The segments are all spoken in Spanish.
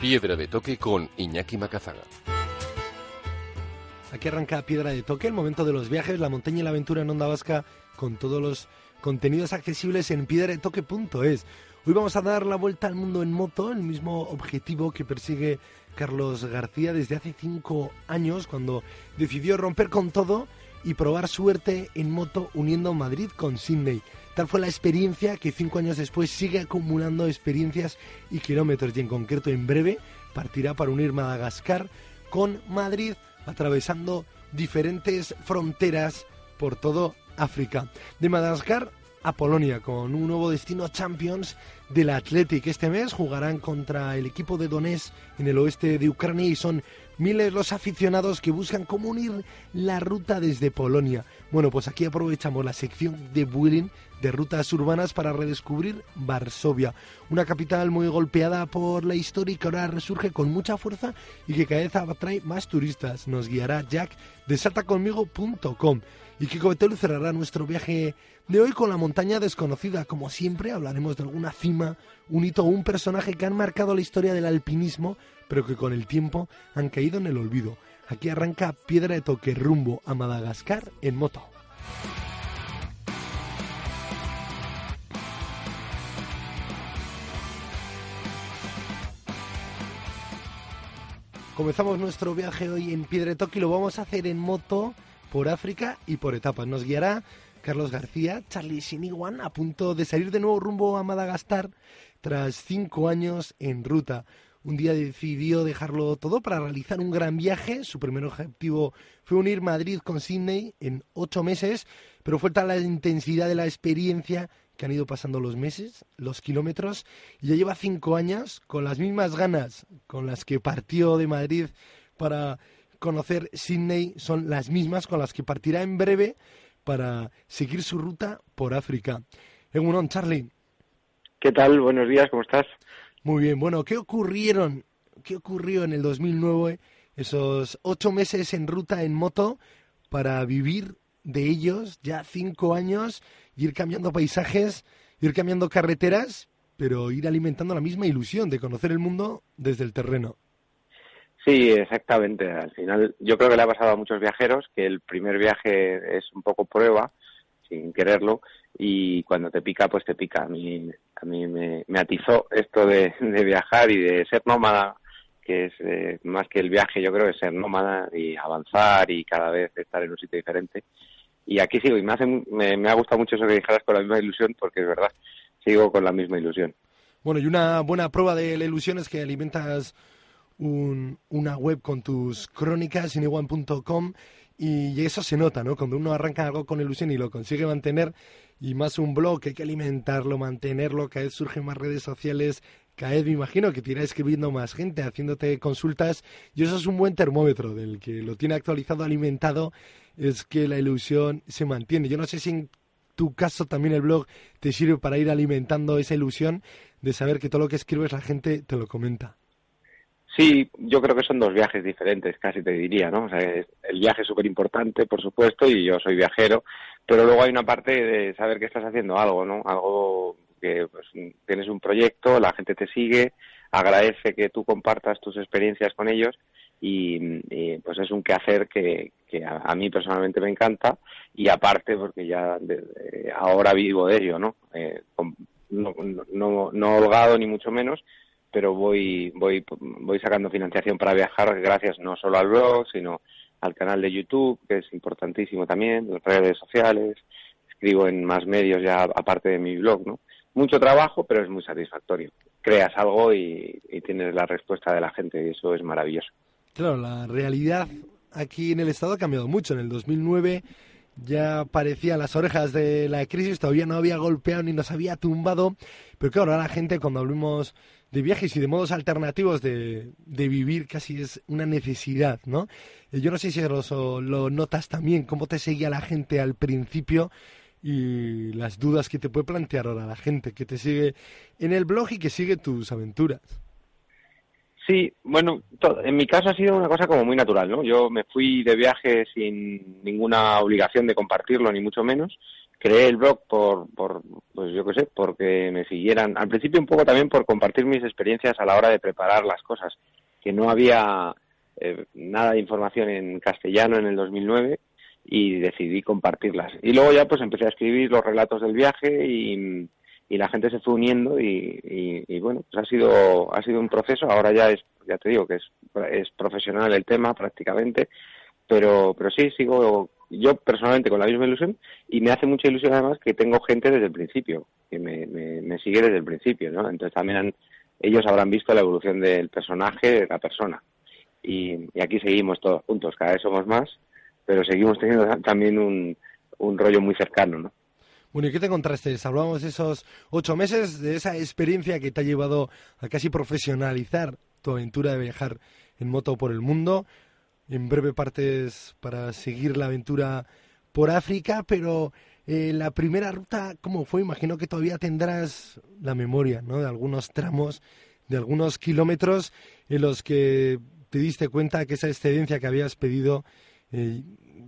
Piedra de toque con Iñaki Macazaga. Aquí arranca Piedra de Toque, el momento de los viajes, la montaña y la aventura en Onda Vasca, con todos los contenidos accesibles en piedradetoque.es. Hoy vamos a dar la vuelta al mundo en moto, el mismo objetivo que persigue Carlos García desde hace cinco años, cuando decidió romper con todo y probar suerte en moto uniendo Madrid con Sydney. Fue la experiencia que cinco años después sigue acumulando experiencias y kilómetros y en concreto en breve partirá para unir Madagascar con Madrid atravesando diferentes fronteras por todo África. De Madagascar a Polonia con un nuevo destino Champions del Athletic. Este mes jugarán contra el equipo de Donetsk en el oeste de Ucrania y son miles los aficionados que buscan cómo unir la ruta desde Polonia. Bueno, pues aquí aprovechamos la sección de Vueling de rutas urbanas para redescubrir Varsovia, una capital muy golpeada por la historia y que ahora resurge con mucha fuerza y que cada vez atrae más turistas. Nos guiará Jack de saltaconmigo.com. Y Kiko Betel cerrará nuestro viaje de hoy con la montaña desconocida. Como siempre, hablaremos de alguna cima, un hito o un personaje que han marcado la historia del alpinismo, pero que con el tiempo han caído en el olvido. Aquí arranca Piedra de Toque rumbo a Madagascar en moto. Comenzamos nuestro viaje hoy en Toque y lo vamos a hacer en moto por África y por etapas. Nos guiará Carlos García, Charlie Siniwan, a punto de salir de nuevo rumbo a Madagascar tras cinco años en ruta. Un día decidió dejarlo todo para realizar un gran viaje. Su primer objetivo fue unir Madrid con Sydney en ocho meses, pero fue tal la intensidad de la experiencia que han ido pasando los meses, los kilómetros, y ya lleva cinco años con las mismas ganas con las que partió de Madrid para conocer Sydney, son las mismas con las que partirá en breve para seguir su ruta por África. Egunon, Charlie. ¿Qué tal? Buenos días, ¿cómo estás? Muy bien, bueno, ¿qué ocurrieron? ¿Qué ocurrió en el 2009, esos ocho meses en ruta en moto para vivir de ellos ya cinco años ir cambiando paisajes, ir cambiando carreteras, pero ir alimentando la misma ilusión de conocer el mundo desde el terreno. Sí, exactamente. Al final, yo creo que le ha pasado a muchos viajeros que el primer viaje es un poco prueba, sin quererlo, y cuando te pica, pues te pica. A mí, a mí me, atizó esto de, viajar y de ser nómada, que es eh, más que el viaje, yo creo que ser nómada y avanzar y cada vez estar en un sitio diferente. Y aquí sigo, y me, hace, me, ha gustado mucho eso que dijeras con la misma ilusión, porque es verdad, sigo con la misma ilusión. Bueno, y una buena prueba de la ilusión es que alimentas una web con tus crónicas, cineone.com, y eso se nota, ¿no? Cuando uno arranca algo con ilusión y lo consigue mantener, y más un blog, hay que alimentarlo, mantenerlo, cada vez surgen más redes sociales, cada vez me imagino que te irá escribiendo más gente, haciéndote consultas, y eso es un buen termómetro del que lo tiene actualizado, alimentado, es que la ilusión se mantiene. Yo no sé si en tu caso también el blog te sirve para ir alimentando esa ilusión de saber que todo lo que escribes la gente te lo comenta. Sí, yo creo que son dos viajes diferentes, casi te diría, ¿no? O sea, el viaje es súper importante, por supuesto, y yo soy viajero, pero luego hay una parte de saber que estás haciendo algo, ¿no? Algo que pues, tienes un proyecto, la gente te sigue, agradece que tú compartas tus experiencias con ellos y, pues es un quehacer que, que a, mí personalmente me encanta y aparte porque ya ahora vivo de ello, ¿no? Eh, no, no, no holgado ni mucho menos, pero voy, voy, voy sacando financiación para viajar gracias no solo al blog, sino al canal de YouTube, que es importantísimo también, las redes sociales, escribo en más medios ya aparte de mi blog, ¿no? Mucho trabajo, pero es muy satisfactorio. Creas algo y, y tienes la respuesta de la gente y eso es maravilloso. Claro, la realidad aquí en el Estado ha cambiado mucho. En el 2009 ya parecían las orejas de la crisis, todavía no había golpeado ni nos había tumbado, pero claro, ahora la gente cuando hablamos de viajes y de modos alternativos de, de vivir casi es una necesidad, ¿no? Eh, yo no sé si lo, lo notas también, cómo te seguía la gente al principio y las dudas que te puede plantear ahora la gente que te sigue en el blog y que sigue tus aventuras. Sí, bueno, en mi caso ha sido una cosa como muy natural, ¿no? Yo me fui de viaje sin ninguna obligación de compartirlo, ni mucho menos. Creé el blog por, por pues yo qué sé, porque me siguieran. Al principio un poco también por compartir mis experiencias a la hora de preparar las cosas, que no había eh, nada de información en castellano en el 2009 y decidí compartirlas. Y luego ya pues empecé a escribir los relatos del viaje y y la gente se fue uniendo y, y, bueno, pues ha sido, ha sido un proceso, ahora ya es, ya te digo que es, es profesional el tema prácticamente, pero, pero sí, sigo yo personalmente con la misma ilusión y me hace mucha ilusión además que tengo gente desde el principio, que me, me, sigue desde el principio, ¿no? Entonces también ellos habrán visto la evolución del personaje, de la persona. Y, y, aquí seguimos todos juntos, cada vez somos más, pero seguimos teniendo también un, un rollo muy cercano, ¿no? Bueno, ¿y qué te encontraste? Hablamos de esos ocho meses, de esa experiencia que te ha llevado a casi profesionalizar tu aventura de viajar en moto por el mundo. En breve partes para seguir la aventura por África, pero eh, la primera ruta, ¿cómo fue? Imagino que todavía tendrás la memoria, ¿no? De algunos tramos, de algunos kilómetros en los que te diste cuenta que esa excedencia que habías pedido eh,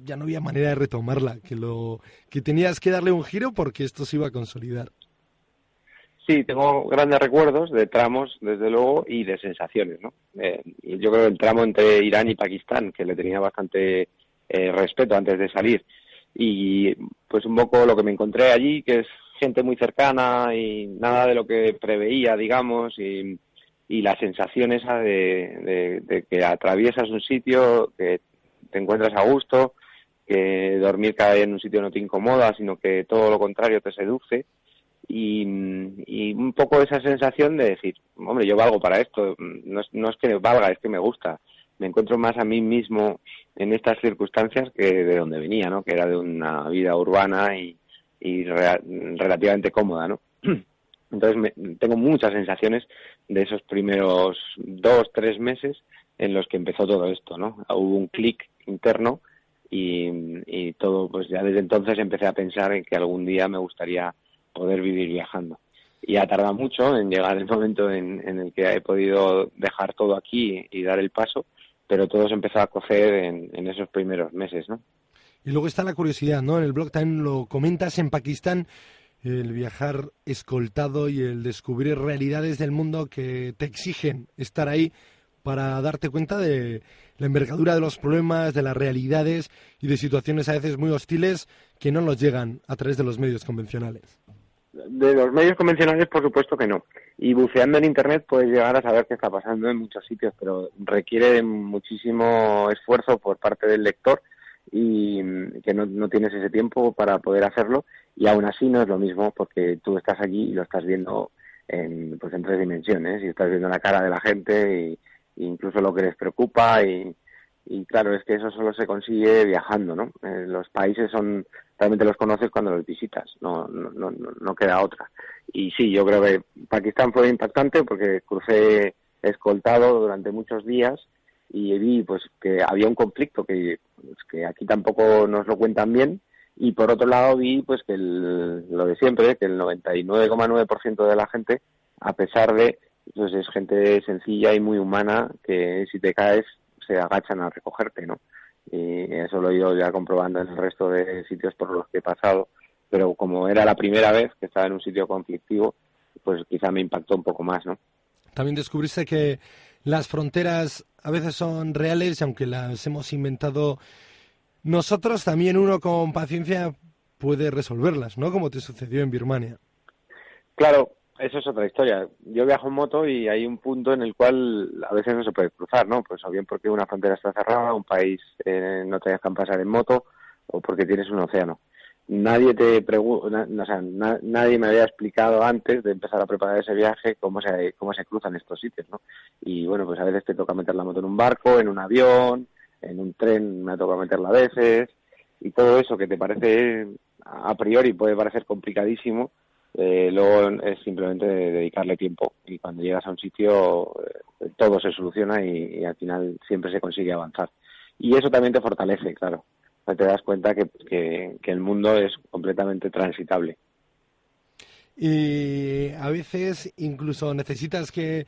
ya no había manera de retomarla, que lo que tenías que darle un giro porque esto se iba a consolidar. Sí, tengo grandes recuerdos de tramos, desde luego, y de sensaciones, ¿no? Eh, yo creo el tramo entre Irán y Pakistán, que le tenía bastante eh, respeto antes de salir, y pues un poco lo que me encontré allí, que es gente muy cercana y nada de lo que preveía, digamos, y, y la sensación esa de, de que atraviesas un sitio, que te encuentras a gusto, que dormir cada día en un sitio no te incomoda, sino que todo lo contrario te seduce. Y, un poco esa sensación de decir, hombre, yo valgo para esto, no es, no es que valga, es que me gusta. Me encuentro más a mí mismo en estas circunstancias que de donde venía, ¿no? Que era de una vida urbana y, relativamente cómoda, ¿no? Entonces tengo muchas sensaciones de esos primeros dos, tres meses en los que empezó todo esto, ¿no? Hubo un clic interno y, todo, pues ya desde entonces empecé a pensar en que algún día me gustaría poder vivir viajando. Y ha tardado mucho en llegar el momento en, el que he podido dejar todo aquí y dar el paso, pero todo se empezó a cocer en, esos primeros meses, ¿no? Y luego está la curiosidad, ¿no? En el blog también lo comentas en Pakistán, el viajar escoltado y el descubrir realidades del mundo que te exigen estar ahí para darte cuenta de la envergadura de los problemas, de las realidades y de situaciones a veces muy hostiles que no nos llegan a través de los medios convencionales. De los medios convencionales, por supuesto que no. Y buceando en Internet puedes llegar a saber qué está pasando en muchos sitios, pero requiere muchísimo esfuerzo por parte del lector y que no, no tienes ese tiempo para poder hacerlo y aún así no es lo mismo porque tú estás allí y lo estás viendo en, pues en tres dimensiones y estás viendo la cara de la gente y, incluso lo que les preocupa y, y claro, es que eso solo se consigue viajando, ¿no? Eh, los países son, realmente los conoces cuando los visitas, no, no, no, no queda otra. Y sí, yo creo que Pakistán fue impactante porque crucé escoltado durante muchos días y vi pues que había un conflicto que, pues, que aquí tampoco nos lo cuentan bien y por otro lado vi pues que lo de siempre, que el 99,9% de la gente, a pesar de pues es gente sencilla y muy humana que si te caes se agachan a recogerte, ¿no? Y eso lo he ido ya comprobando en el resto de sitios por los que he pasado, pero como era la primera vez que estaba en un sitio conflictivo, pues quizá me impactó un poco más, ¿no? También descubriste que las fronteras a veces son reales y aunque las hemos inventado nosotros, también uno con paciencia puede resolverlas, ¿no? Como te sucedió en Birmania. Claro, eso es otra historia. Yo viajo en moto y hay un punto en el cual a veces no se puede cruzar, ¿no? Pues o bien porque una frontera está cerrada, un país eh, no te dejan pasar en moto o porque tienes un océano. Nadie te pregunta, o sea, nadie me había explicado antes de empezar a preparar ese viaje cómo se cómo se cruzan estos sitios, ¿no? Y bueno, pues a veces te toca meter la moto en un barco, en un avión, en un tren me ha tocado meterla a veces, y todo eso que te parece a priori puede parecer complicadísimo, eh, luego es simplemente dedicarle tiempo y cuando llegas a un sitio eh, todo se soluciona y, al final siempre se consigue avanzar. Y eso también te fortalece, claro. Te das cuenta que, que el mundo es completamente transitable y a veces incluso necesitas que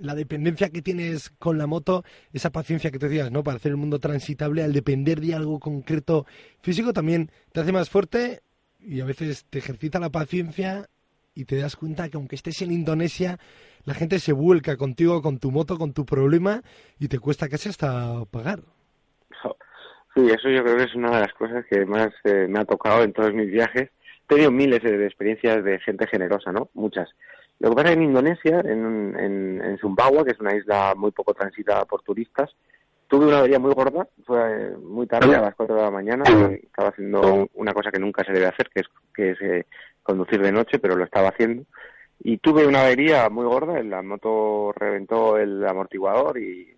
la dependencia que tienes con la moto, esa paciencia que te decías, ¿no? Para hacer el mundo transitable, al depender de algo concreto físico, también te hace más fuerte y a veces te ejercita la paciencia y te das cuenta que aunque estés en Indonesia, la gente se vuelca contigo, con tu moto, con tu problema y te cuesta casi hasta pagar. Sí, eso yo creo que es una de las cosas que más eh, me ha tocado en todos mis viajes he tenido miles de experiencias de gente generosa, ¿no? Muchas. Lo que pasa en Indonesia, en, en, en Sumbawa, que es una isla muy poco transitada por turistas, tuve una avería muy gorda, fue muy tarde, a las 4 de la mañana, estaba haciendo una cosa que nunca se debe hacer, que es, que es eh, conducir de noche, pero lo estaba haciendo. Y tuve una avería muy gorda, la moto reventó el amortiguador y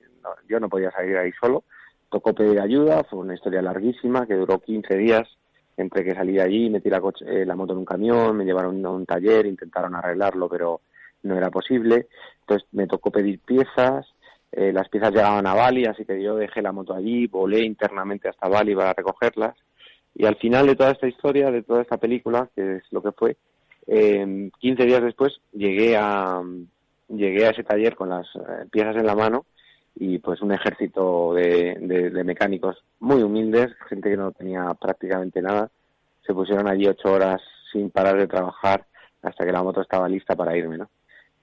yo no podía salir ahí solo. Tocó pedir ayuda, fue una historia larguísima que duró 15 días entre que salí de allí, metí la, coche, eh, la moto en un camión, me llevaron a un taller, intentaron arreglarlo, pero no era posible. Entonces me tocó pedir piezas, eh, las piezas llegaban a Bali, así que yo dejé la moto allí, volé internamente hasta Bali para recogerlas. Y al final de toda esta historia, de toda esta película, que es lo que fue, eh, 15 días después llegué a, llegué a ese taller con las eh, piezas en la mano y pues un ejército de, de, mecánicos muy humildes, gente que no tenía prácticamente nada, se pusieron allí ocho horas sin parar de trabajar hasta que la moto estaba lista para irme, ¿no?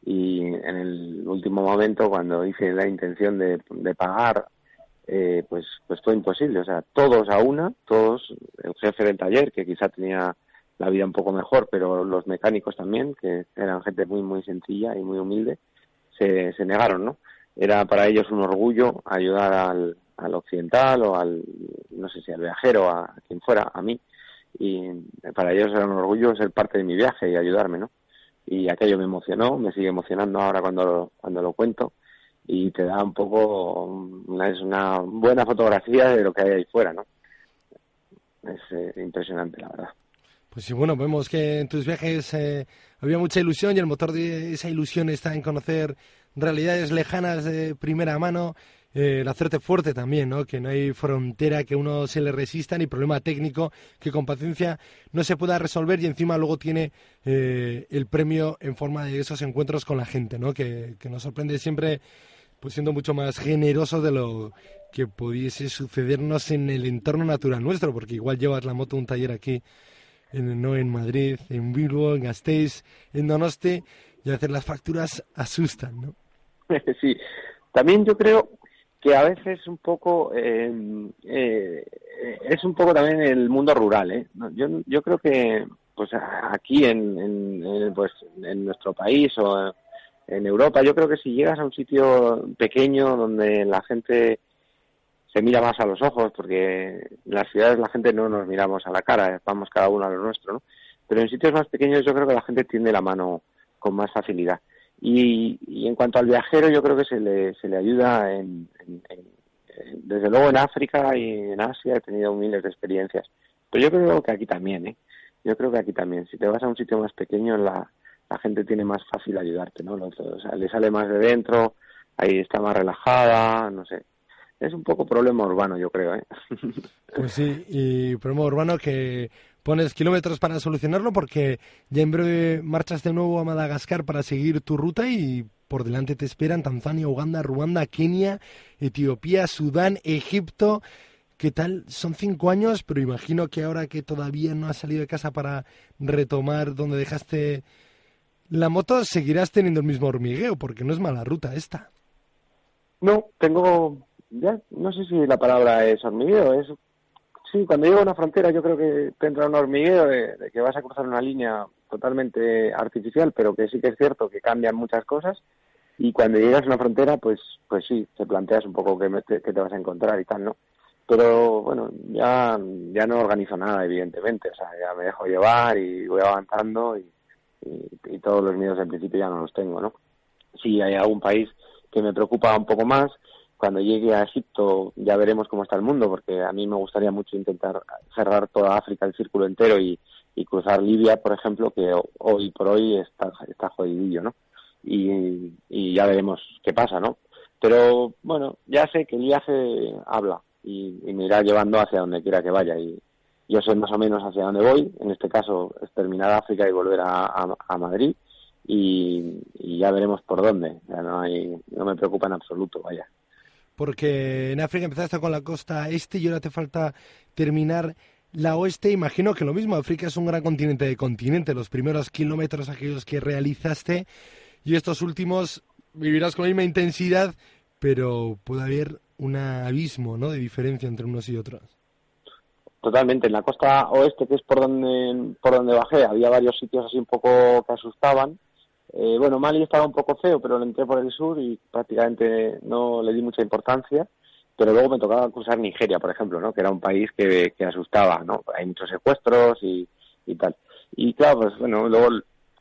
Y en el último momento, cuando hice la intención de, de pagar, eh, pues, pues fue imposible. O sea, todos a una, todos, el jefe del taller, que quizá tenía la vida un poco mejor, pero los mecánicos también, que eran gente muy, muy sencilla y muy humilde, se, se negaron, ¿no? era para ellos un orgullo ayudar al, al occidental o al, no sé si al viajero, a, quien fuera, a mí. Y para ellos era un orgullo ser parte de mi viaje y ayudarme, ¿no? Y aquello me emocionó, me sigue emocionando ahora cuando lo, cuando lo cuento y te da un poco, una, es una buena fotografía de lo que hay ahí fuera, ¿no? Es eh, impresionante, la verdad. Pues sí, bueno, vemos que en tus viajes eh, había mucha ilusión y el motor de esa ilusión está en conocer realidades lejanas de primera mano, eh, el hacerte fuerte también, ¿no? Que no hay frontera que uno se le resista ni problema técnico que con paciencia no se pueda resolver y encima luego tiene eh, el premio en forma de esos encuentros con la gente, ¿no? Que, nos sorprende siempre pues siendo mucho más generoso de lo que pudiese sucedernos en el entorno natural nuestro, porque igual llevas la moto a un taller aquí, en, no en Madrid, en Bilbo, en Gasteiz, en Donosti, y veces las facturas asustan, ¿no? sí, también yo creo que a veces un poco eh, eh, es un poco también el mundo rural, ¿eh? Yo, yo creo que pues aquí en, en, pues en nuestro país o en Europa, yo creo que si llegas a un sitio pequeño donde la gente se mira más a los ojos, porque en las ciudades la gente no nos miramos a la cara, vamos cada uno a lo nuestro, ¿no? Pero en sitios más pequeños yo creo que la gente tiende la mano con más facilidad. Y, en cuanto al viajero, yo creo que se le, se le ayuda en, desde luego en África y en Asia he tenido miles de experiencias. Pero yo creo que aquí también, ¿eh? Yo creo que aquí también. Si te vas a un sitio más pequeño, la, la gente tiene más fácil ayudarte, ¿no? O sea, le sale más de dentro, ahí está más relajada, no sé. Es un poco problema urbano, yo creo, ¿eh? Pues sí, y problema urbano que pones kilómetros para solucionarlo porque ya en breve marchas de nuevo a Madagascar para seguir tu ruta y por delante te esperan Tanzania, Uganda, Ruanda, Kenia, Etiopía, Sudán, Egipto. ¿Qué tal? Son cinco años, pero imagino que ahora que todavía no has salido de casa para retomar donde dejaste la moto, seguirás teniendo el mismo hormigueo, porque no es mala ruta esta. No, tengo, ya no sé si la palabra es hormigueo, es Sí, cuando llego a una frontera yo creo que te entra un hormigueo de, que vas a cruzar una línea totalmente artificial, pero que sí que es cierto que cambian muchas cosas. Y cuando llegas a una frontera, pues, pues sí, te planteas un poco qué, te, vas a encontrar y tal, ¿no? Pero bueno, ya, ya no organizo nada, evidentemente. O sea, ya me dejo llevar y voy avanzando y, y todos los miedos en principio ya no los tengo, ¿no? Sí, hay algún país que me preocupa un poco más, cuando llegue a Egipto ya veremos cómo está el mundo, porque a mí me gustaría mucho intentar cerrar toda África, el círculo entero y, cruzar Libia, por ejemplo, que hoy por hoy está, está jodidillo, ¿no? Y, ya veremos qué pasa, ¿no? Pero bueno, ya sé que el viaje habla y, me irá llevando hacia donde quiera que vaya y yo sé más o menos hacia dónde voy, en este caso es terminar África y volver a, Madrid y, y, ya veremos por dónde, ya no, hay, no me preocupa en absoluto, vaya porque en África empezaste con la costa este y ahora te falta terminar la oeste. Imagino que lo mismo, África es un gran continente de continente, los primeros kilómetros aquellos que realizaste y estos últimos vivirás con la misma intensidad, pero puede haber un abismo ¿no? de diferencia entre unos y otros. Totalmente, en la costa oeste, que es por donde, por donde bajé, había varios sitios así un poco que asustaban, eh, bueno, Mali estaba un poco feo, pero lo entré por el sur y prácticamente no le di mucha importancia. Pero luego me tocaba cruzar Nigeria, por ejemplo, ¿no? que era un país que, que asustaba. ¿no? Hay muchos secuestros y, y tal. Y claro, pues bueno, luego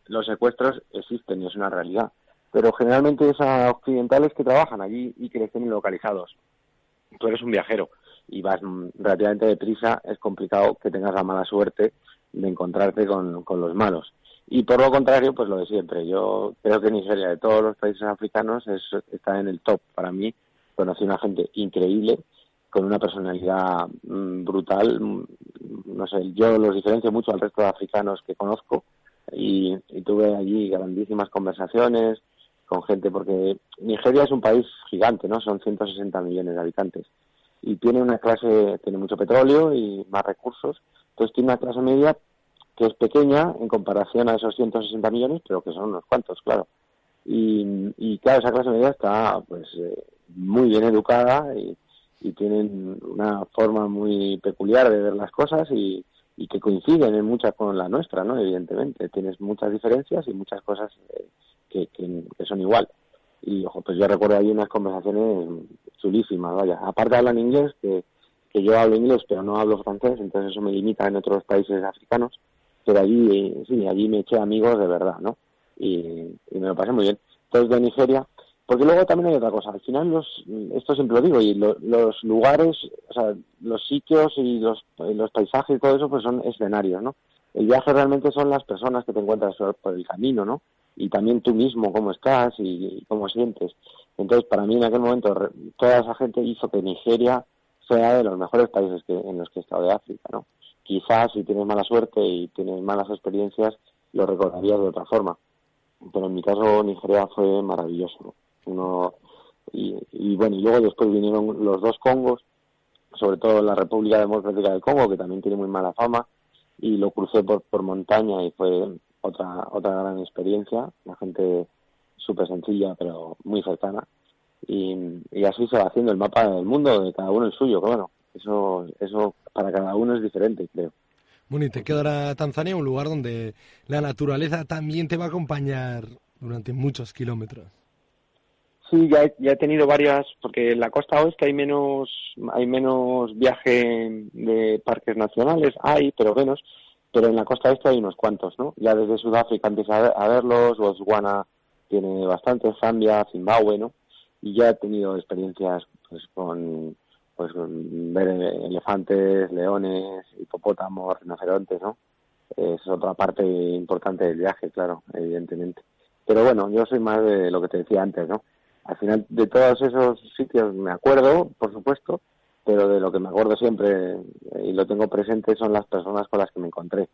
los secuestros existen y es una realidad. Pero generalmente es a occidentales que trabajan allí y que estén localizados. Tú eres un viajero y vas relativamente deprisa, es complicado que tengas la mala suerte de encontrarte con, con los malos. Y por lo contrario, pues lo de siempre. Yo creo que Nigeria, de todos los países africanos, es, está en el top. Para mí, conocí una gente increíble, con una personalidad mm, brutal. Mm, no sé, yo los diferencio mucho al resto de africanos que conozco y, tuve allí grandísimas conversaciones con gente, porque Nigeria es un país gigante, ¿no? Son 160 millones de habitantes. Y tiene una clase, tiene mucho petróleo y más recursos. Entonces tiene una clase media que es pequeña en comparación a esos 160 millones, pero que son unos cuantos, claro. Y, y claro, esa clase media está pues eh, muy bien educada y, tienen una forma muy peculiar de ver las cosas y, que coinciden en muchas con la nuestra, ¿no? Evidentemente, tienes muchas diferencias y muchas cosas eh, que, que, son igual. Y, ojo, pues yo recuerdo ahí unas conversaciones chulísimas, vaya. Aparte hablan inglés, que, que yo hablo inglés pero no hablo francés, entonces eso me limita en otros países africanos pero allí, sí, allí me eché amigos de verdad, ¿no? Y, me lo pasé muy bien. Entonces, de Nigeria, porque luego también hay otra cosa, al final los, esto siempre lo digo, y los lugares, o sea, los sitios y los, los paisajes y todo eso, pues son escenarios, ¿no? El viaje realmente son las personas que te encuentras por el camino, ¿no? Y también tú mismo, cómo estás y, cómo sientes. Entonces, para mí en aquel momento, toda esa gente hizo que Nigeria sea de los mejores países que, en los que he estado de África, ¿no? Quizás si tienes mala suerte y tienes malas experiencias, lo recordarías de otra forma. Pero en mi caso, Nigeria fue maravilloso. Uno, y, bueno, y luego después vinieron los dos Congos, sobre todo la República Democrática del Congo, que también tiene muy mala fama, y lo crucé por, por montaña y fue otra, otra gran experiencia. La gente súper sencilla, pero muy cercana. Y, y así se va haciendo el mapa del mundo, de cada uno el suyo, que bueno, eso, eso para cada uno es diferente, creo. Bueno, y te quedará Tanzania, un lugar donde la naturaleza también te va a acompañar durante muchos kilómetros. Sí, ya he, ya he tenido varias, porque en la costa oeste hay menos, hay menos viaje de parques nacionales, hay, pero menos, pero en la costa este hay unos cuantos, ¿no? Ya desde Sudáfrica empieza a, verlos, Botswana tiene bastante, Zambia, Zimbabue, ¿no? Y ya he tenido experiencias pues con pues ver elefantes, leones, hipopótamos, rinocerontes, ¿no? Es otra parte importante del viaje, claro, evidentemente. Pero bueno, yo soy más de lo que te decía antes, ¿no? Al final de todos esos sitios me acuerdo, por supuesto, pero de lo que me acuerdo siempre y lo tengo presente son las personas con las que me encontré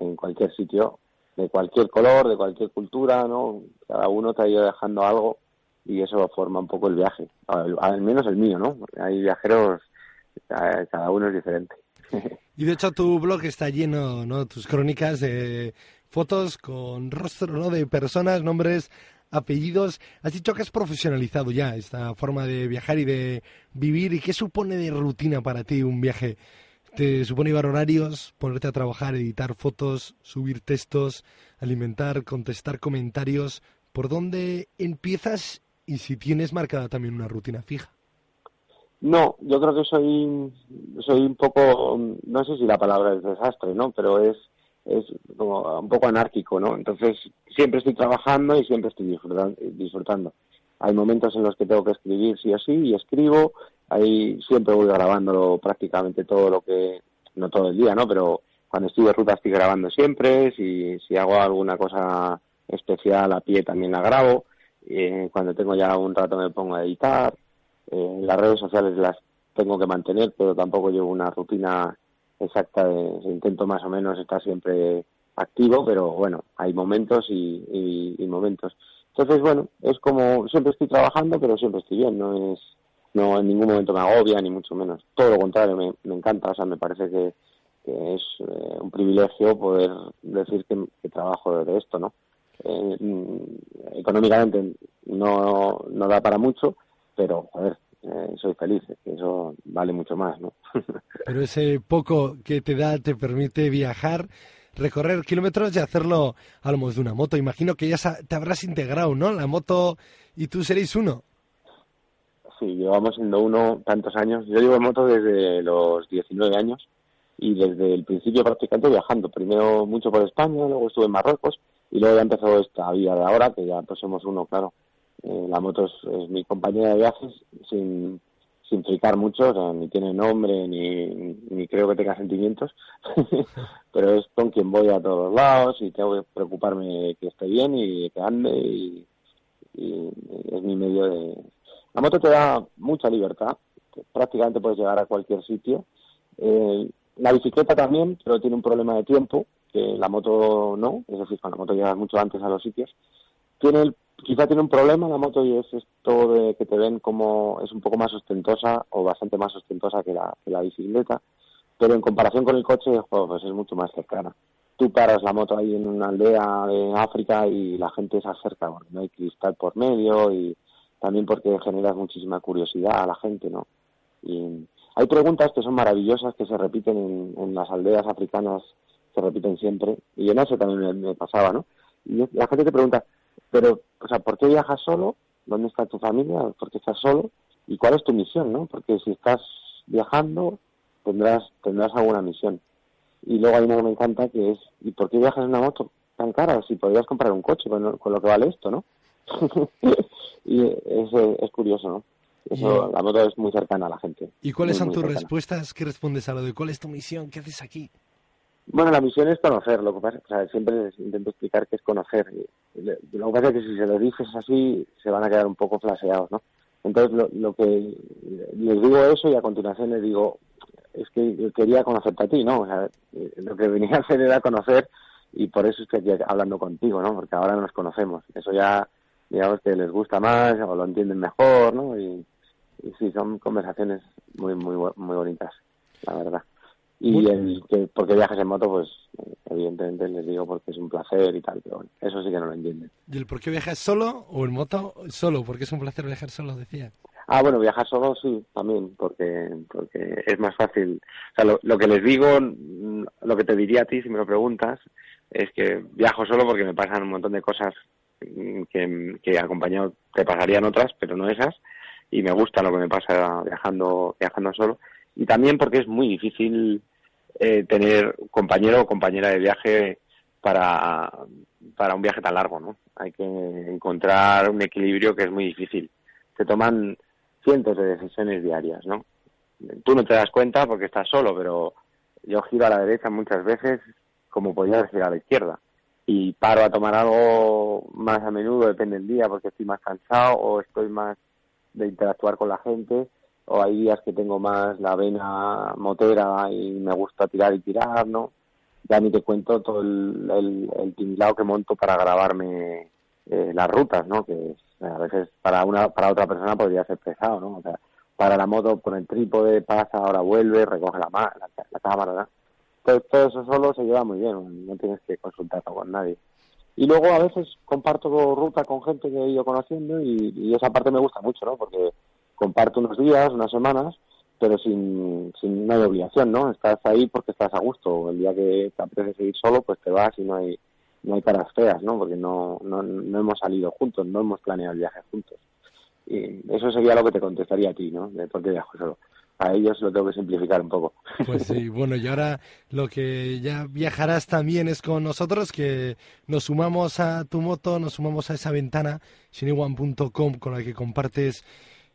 en cualquier sitio, de cualquier color, de cualquier cultura, ¿no? Cada uno te ha ido dejando algo y eso forma un poco el viaje, al, menos el mío, ¿no? Hay viajeros, cada uno es diferente. Y de hecho tu blog está lleno, ¿no? Tus crónicas de fotos con rostro, ¿no? De personas, nombres, apellidos. Has dicho que has profesionalizado ya esta forma de viajar y de vivir. ¿Y qué supone de rutina para ti un viaje? ¿Te supone llevar horarios, ponerte a trabajar, editar fotos, subir textos, alimentar, contestar comentarios? ¿Por dónde empiezas y si tienes marcada también una rutina fija. No, yo creo que soy soy un poco, no sé si la palabra es desastre, ¿no? Pero es es como un poco anárquico, ¿no? Entonces siempre estoy trabajando y siempre estoy disfrutando. hay momentos en los que tengo que escribir sí o sí y escribo, ahí siempre voy grabando prácticamente todo lo que, no todo el día, ¿no? Pero cuando estoy de ruta estoy grabando siempre, si, si hago alguna cosa especial a pie también la grabo, eh, cuando tengo ya un rato me pongo a editar, eh, las redes sociales las tengo que mantener, pero tampoco llevo una rutina exacta de, intento más o menos estar siempre activo, pero bueno, hay momentos y, y, momentos. Entonces, bueno, es como siempre estoy trabajando, pero siempre estoy bien, no es, no en ningún momento me agobia, ni mucho menos. Todo lo contrario, me, me encanta, o sea, me parece que, es eh, un privilegio poder decir que, trabajo de esto, ¿no? Eh, económicamente no, no da para mucho, pero, joder, eh, soy feliz, eso vale mucho más, ¿no? Pero ese poco que te da te permite viajar, recorrer kilómetros y hacerlo a lo mejor de una moto. Imagino que ya te habrás integrado, ¿no? La moto y tú seréis uno. Sí, llevamos siendo uno tantos años. Yo llevo moto desde los 19 años y desde el principio prácticamente viajando. Primero mucho por España, luego estuve en Marruecos y luego ya empezó esta vida de ahora, que ya pues somos uno, claro. Eh, la moto es, mi compañera de viajes sin, sin fricar mucho, o sea, ni tiene nombre, ni, ni creo que tenga sentimientos, pero es con quien voy a todos lados y tengo que preocuparme de que esté bien y que ande y, es mi medio de... La moto te da mucha libertad, prácticamente puedes llegar a cualquier sitio. Eh, la bicicleta también, pero tiene un problema de tiempo, que la moto no, es decir, con la moto llegas mucho antes a los sitios. Tiene el quizá tiene un problema la moto y es esto de que te ven como es un poco más ostentosa o bastante más ostentosa que la, que la bicicleta, pero en comparación con el coche, pues es mucho más cercana. Tú paras la moto ahí en una aldea de África y la gente se acerca, porque no hay cristal por medio y también porque generas muchísima curiosidad a la gente, ¿no? Y hay preguntas que son maravillosas que se repiten en, en las aldeas africanas, se repiten siempre, y en eso también me, me pasaba, ¿no? Y la gente te pregunta, pero, o sea, ¿por qué viajas solo? ¿Dónde está tu familia? ¿Por qué estás solo? ¿Y cuál es tu misión, no? Porque si estás viajando, tendrás, tendrás alguna misión. Y luego hay una que me encanta que es, ¿y por qué viajas en una moto tan cara? Si podrías comprar un coche con, lo que vale esto, ¿no? y es, es curioso, ¿no? Eso, la moto es muy cercana a la gente. ¿Y cuáles son tus respuestas? ¿Qué respondes a lo de cuál es tu misión? ¿Qué haces aquí? Bueno, la misión es conocer, lo que pasa, o sea, siempre intento explicar que es conocer. Lo que pasa es que si se lo dices así, se van a quedar un poco flaseados, ¿no? Entonces, lo, lo que les digo eso y a continuación les digo, es que quería conocerte a ti, ¿no? O sea, lo que venía a hacer era conocer y por eso estoy aquí hablando contigo, ¿no? Porque ahora nos conocemos. Eso ya, digamos que les gusta más o lo entienden mejor, ¿no? Y, y sí, son conversaciones muy, muy, muy bonitas, la verdad. Y el que porque viajas en moto, pues evidentemente les digo porque es un placer y tal, pero bueno, eso sí que no lo entienden. ¿Y el por qué viajas solo o en moto solo? Porque es un placer viajar solo, decía. Ah, bueno, viajar solo sí, también, porque porque es más fácil. O sea, lo, que les digo, lo que te diría a ti si me lo preguntas, es que viajo solo porque me pasan un montón de cosas que, que acompañado te pasarían otras, pero no esas, y me gusta lo que me pasa viajando viajando solo. Y también porque es muy difícil eh, tener compañero o compañera de viaje para, para un viaje tan largo, ¿no? Hay que encontrar un equilibrio que es muy difícil. Se toman cientos de decisiones diarias, ¿no? Tú no te das cuenta porque estás solo, pero yo giro a la derecha muchas veces como podría decir a la izquierda y paro a tomar algo más a menudo, depende del día, porque estoy más cansado o estoy más de interactuar con la gente o hay días que tengo más la vena motera y me gusta tirar y tirar, ¿no? Ya ni te cuento todo el, el, tinglado que monto para grabarme eh, las rutas, ¿no? Que a veces para una para otra persona podría ser pesado, ¿no? O sea, para la moto con el trípode, pasa, ahora vuelve, recoge la, la, cámara, ¿no? Todo, eso solo se lleva muy bien, no tienes que consultarlo con nadie. Y luego a veces comparto ruta con gente que he ido conociendo y, y esa parte me gusta mucho, ¿no? Porque comparto unos días, unas semanas, pero sin, sin no hay obligación, ¿no? Estás ahí porque estás a gusto. El día que te apetece seguir solo, pues te vas y no hay no hay caras feas, ¿no? Porque no, no, no hemos salido juntos, no hemos planeado el viaje juntos. Y eso sería lo que te contestaría a ti, ¿no? De por qué viajo solo. a ellos lo tengo que simplificar un poco. Pues sí, bueno, y ahora lo que ya viajarás también es con nosotros, que nos sumamos a tu moto, nos sumamos a esa ventana, cineone.com, con la que compartes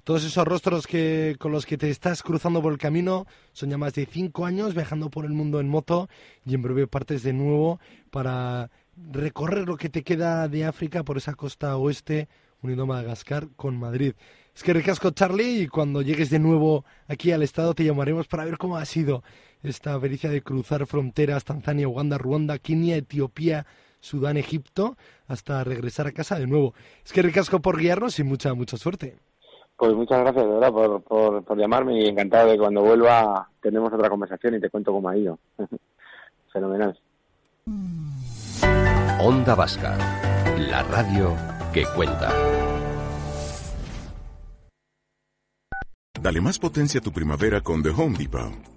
todos esos rostros que con los que te estás cruzando por el camino. Son ya más de cinco años viajando por el mundo en moto y en breve partes de nuevo para recorrer lo que te queda de África por esa costa oeste, uniendo Madagascar con Madrid. Es que recasco, Charlie, y cuando llegues de nuevo aquí al estado te llamaremos para ver cómo ha sido esta pericia de cruzar fronteras Tanzania, Uganda, Ruanda, Kenia, Etiopía, Sudán, Egipto, hasta regresar a casa de nuevo. Es que recasco por guiarnos y mucha, mucha suerte. Pues muchas gracias, de verdad, por, por, por llamarme y encantado de que cuando vuelva tenemos otra conversación y te cuento cómo ha ido. Fenomenal. Onda Vasca, la radio que cuenta. Dale más potencia a tu primavera con The Home Depot.